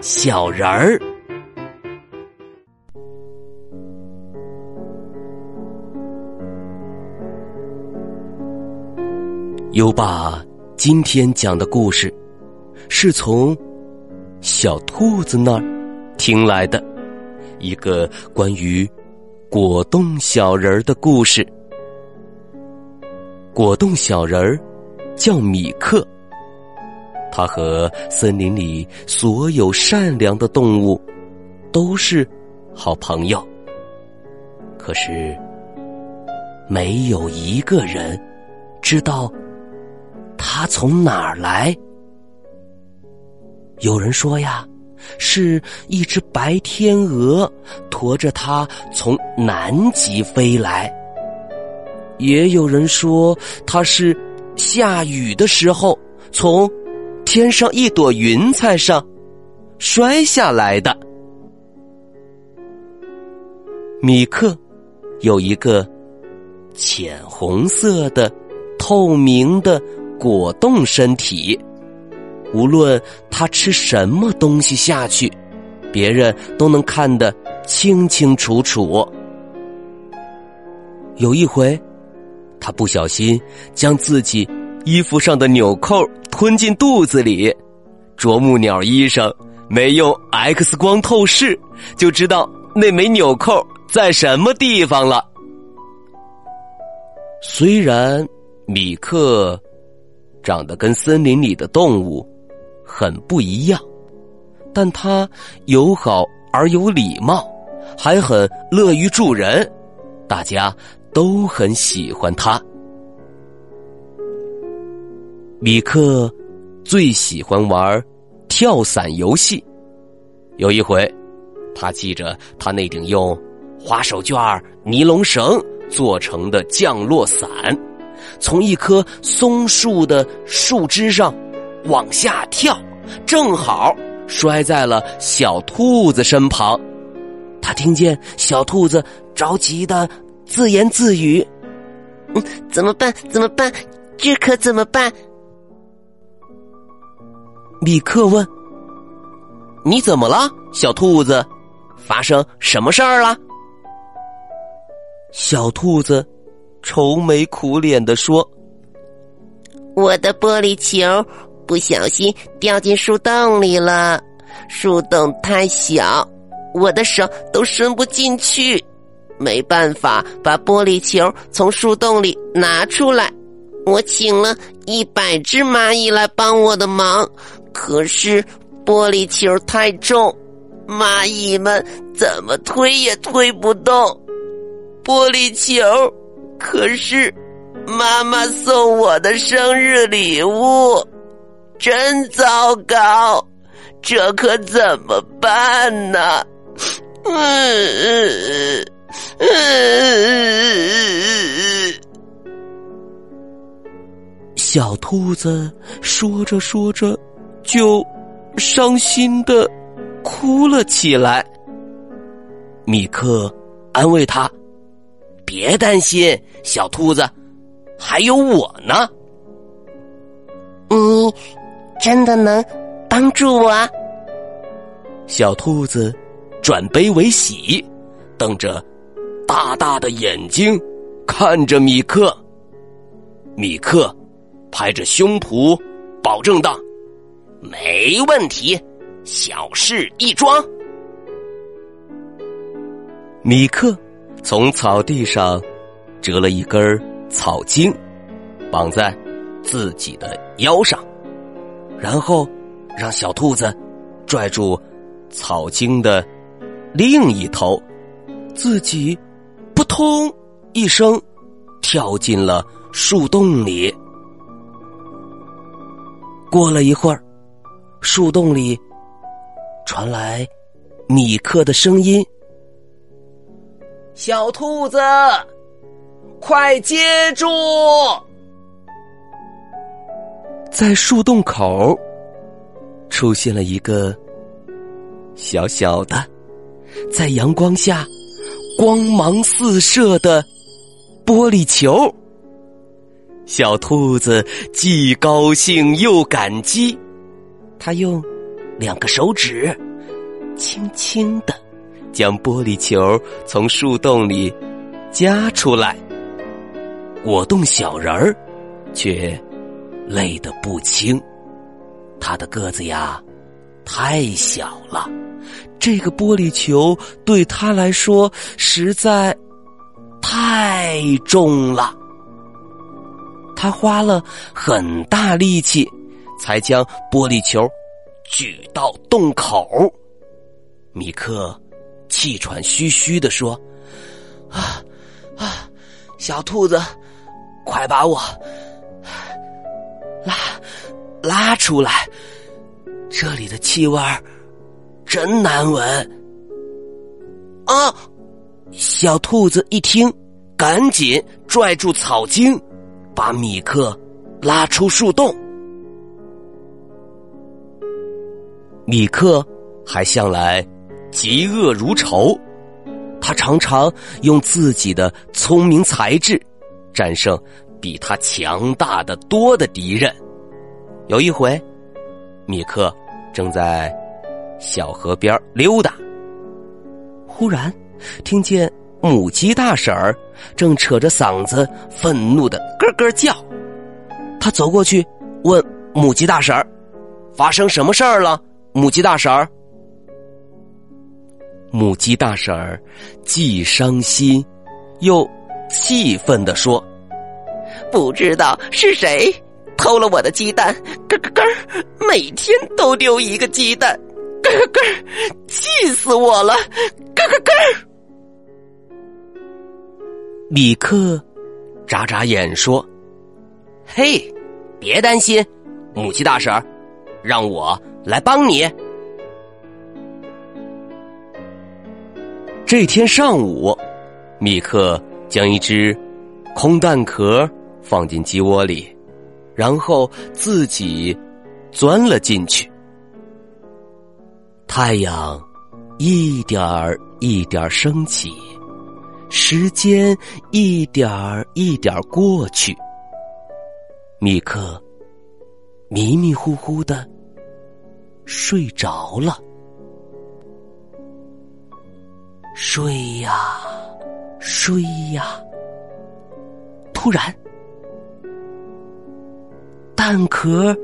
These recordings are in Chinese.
小人儿。优爸今天讲的故事，是从小兔子那儿听来的，一个关于果冻小人儿的故事。果冻小人儿叫米克，他和森林里所有善良的动物都是好朋友。可是，没有一个人知道。他从哪儿来？有人说呀，是一只白天鹅驮着他从南极飞来。也有人说他是下雨的时候从天上一朵云彩上摔下来的。米克有一个浅红色的透明的。果冻身体，无论他吃什么东西下去，别人都能看得清清楚楚。有一回，他不小心将自己衣服上的纽扣吞进肚子里，啄木鸟医生没用 X 光透视，就知道那枚纽扣在什么地方了。虽然米克。长得跟森林里的动物很不一样，但他友好而有礼貌，还很乐于助人，大家都很喜欢他。米克最喜欢玩跳伞游戏。有一回，他系着他那顶用花手绢、尼龙绳做成的降落伞。从一棵松树的树枝上往下跳，正好摔在了小兔子身旁。他听见小兔子着急的自言自语：“嗯，怎么办？怎么办？这可怎么办？”米克问：“你怎么了，小兔子？发生什么事儿了？”小兔子。愁眉苦脸的说：“我的玻璃球不小心掉进树洞里了，树洞太小，我的手都伸不进去，没办法把玻璃球从树洞里拿出来。我请了一百只蚂蚁来帮我的忙，可是玻璃球太重，蚂蚁们怎么推也推不动玻璃球。”可是，妈妈送我的生日礼物，真糟糕，这可怎么办呢？嗯嗯小兔子说着说着，就伤心的哭了起来。米克安慰他。别担心，小兔子，还有我呢。你真的能帮助我？小兔子转悲为喜，瞪着大大的眼睛看着米克。米克拍着胸脯保证道：“没问题，小事一桩。”米克。从草地上折了一根草茎，绑在自己的腰上，然后让小兔子拽住草茎的另一头，自己扑通一声跳进了树洞里。过了一会儿，树洞里传来米克的声音：“小兔子，快接住！”在树洞口出现了一个小小的，在阳光下光芒四射的玻璃球。小兔子既高兴又感激，他用两个手指轻轻的将玻璃球从树洞里夹出来。果冻小人儿却累得不轻，他的个子呀太小了，这个玻璃球对他来说实在太重了。他花了很大力气，才将玻璃球举到洞口。米克气喘吁吁的说：“啊啊，小兔子，快把我拉拉出来！这里的气味真难闻。”啊！小兔子一听，赶紧拽住草茎。把米克拉出树洞。米克还向来嫉恶如仇，他常常用自己的聪明才智战胜比他强大的多的敌人。有一回，米克正在小河边溜达，忽然听见。母鸡大婶儿正扯着嗓子愤怒的咯咯叫，他走过去问母鸡大婶儿：“发生什么事儿了？”母鸡大婶儿，母鸡大婶儿既伤心又气愤的说：“不知道是谁偷了我的鸡蛋，咯咯咯，每天都丢一个鸡蛋，咯咯咯，气死我了，咯咯咯。”米克眨眨眼说：“嘿，别担心，母鸡大婶儿，让我来帮你。”这天上午，米克将一只空蛋壳放进鸡窝里，然后自己钻了进去。太阳一点儿一点儿升起。时间一点儿一点儿过去，米克迷迷糊糊的睡着了。睡呀，睡呀。突然，蛋壳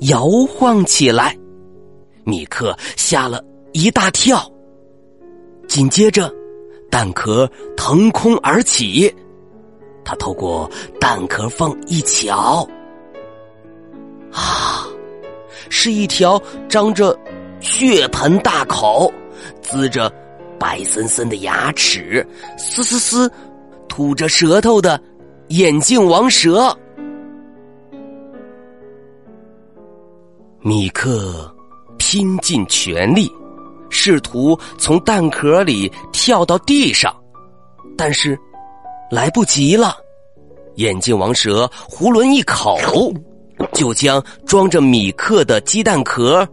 摇晃起来，米克吓了一大跳。紧接着。蛋壳腾空而起，他透过蛋壳缝一瞧，啊，是一条张着血盆大口、呲着白森森的牙齿、嘶嘶嘶吐着舌头的眼镜王蛇。米克拼尽全力。试图从蛋壳里跳到地上，但是来不及了。眼镜王蛇囫囵一口，就将装着米克的鸡蛋壳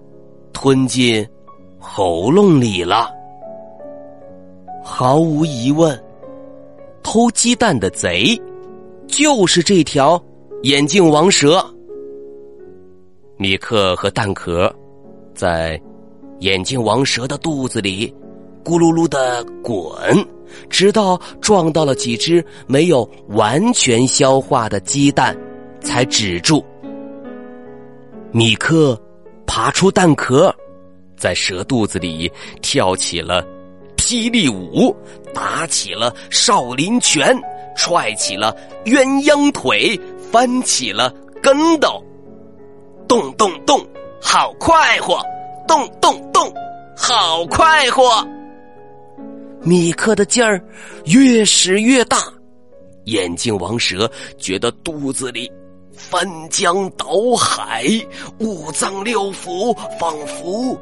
吞进喉咙里了。毫无疑问，偷鸡蛋的贼就是这条眼镜王蛇。米克和蛋壳在。眼镜王蛇的肚子里咕噜噜的滚，直到撞到了几只没有完全消化的鸡蛋，才止住。米克爬出蛋壳，在蛇肚子里跳起了霹雳舞，打起了少林拳，踹起了鸳鸯腿，翻起了跟斗，动动动，好快活！动动动，好快活！米克的劲儿越使越大，眼镜王蛇觉得肚子里翻江倒海，五脏六腑仿佛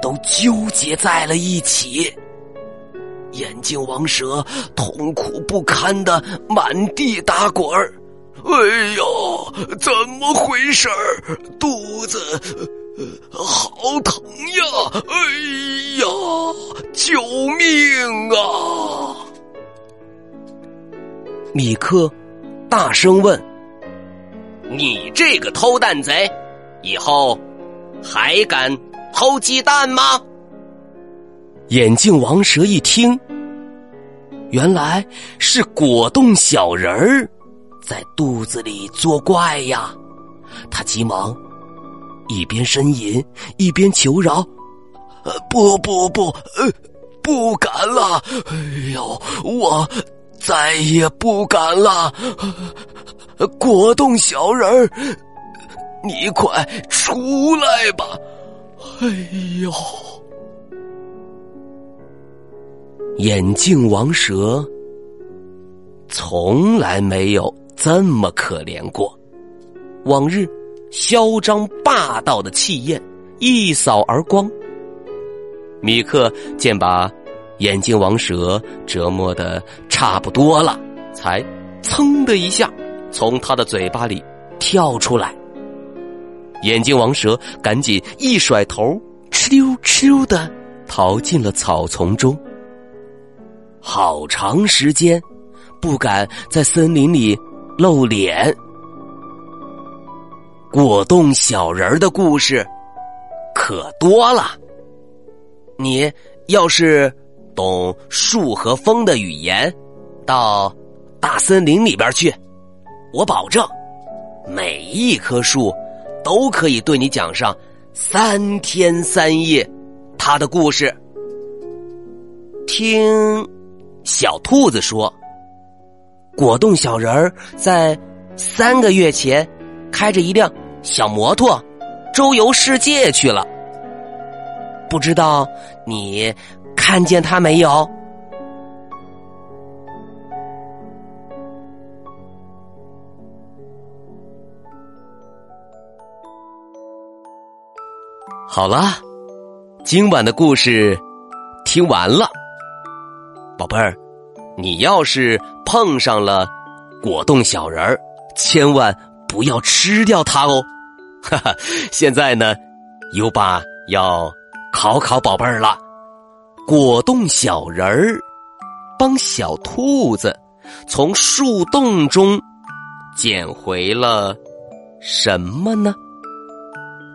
都纠结在了一起。眼镜王蛇痛苦不堪的满地打滚儿，哎呦，怎么回事儿？肚子好疼呀！哎呀，救命啊！米克大声问：“你这个偷蛋贼，以后还敢偷鸡蛋吗？”眼镜王蛇一听，原来是果冻小人儿在肚子里作怪呀！他急忙一边呻吟一边求饶：“呃，不不不，呃，不敢了！哎呦，我再也不敢了！果冻小人儿，你快出来吧！哎呦！”眼镜王蛇从来没有这么可怜过。往日嚣张霸道的气焰一扫而光。米克见把眼镜王蛇折磨的差不多了，才噌的一下从他的嘴巴里跳出来。眼镜王蛇赶紧一甩头，哧溜哧溜的逃进了草丛中。好长时间，不敢在森林里露脸。果冻小人儿的故事可多了。你要是懂树和风的语言，到大森林里边去，我保证，每一棵树都可以对你讲上三天三夜它的故事。听。小兔子说：“果冻小人儿在三个月前开着一辆小摩托周游世界去了，不知道你看见他没有？”好了，今晚的故事听完了。宝贝儿，你要是碰上了果冻小人儿，千万不要吃掉它哦！哈哈，现在呢，优爸要考考宝贝儿了。果冻小人儿帮小兔子从树洞中捡回了什么呢？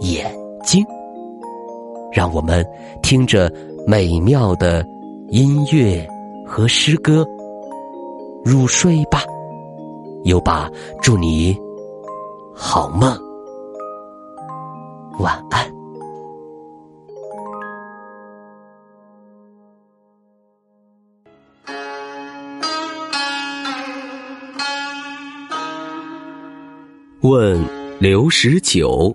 眼睛，让我们听着美妙的音乐和诗歌入睡吧。优爸，祝你好梦，晚安。问刘十九。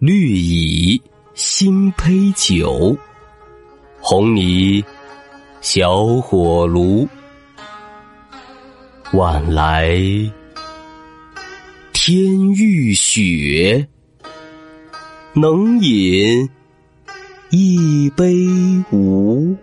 绿蚁新醅酒，红泥小火炉。晚来天欲雪，能饮一杯无？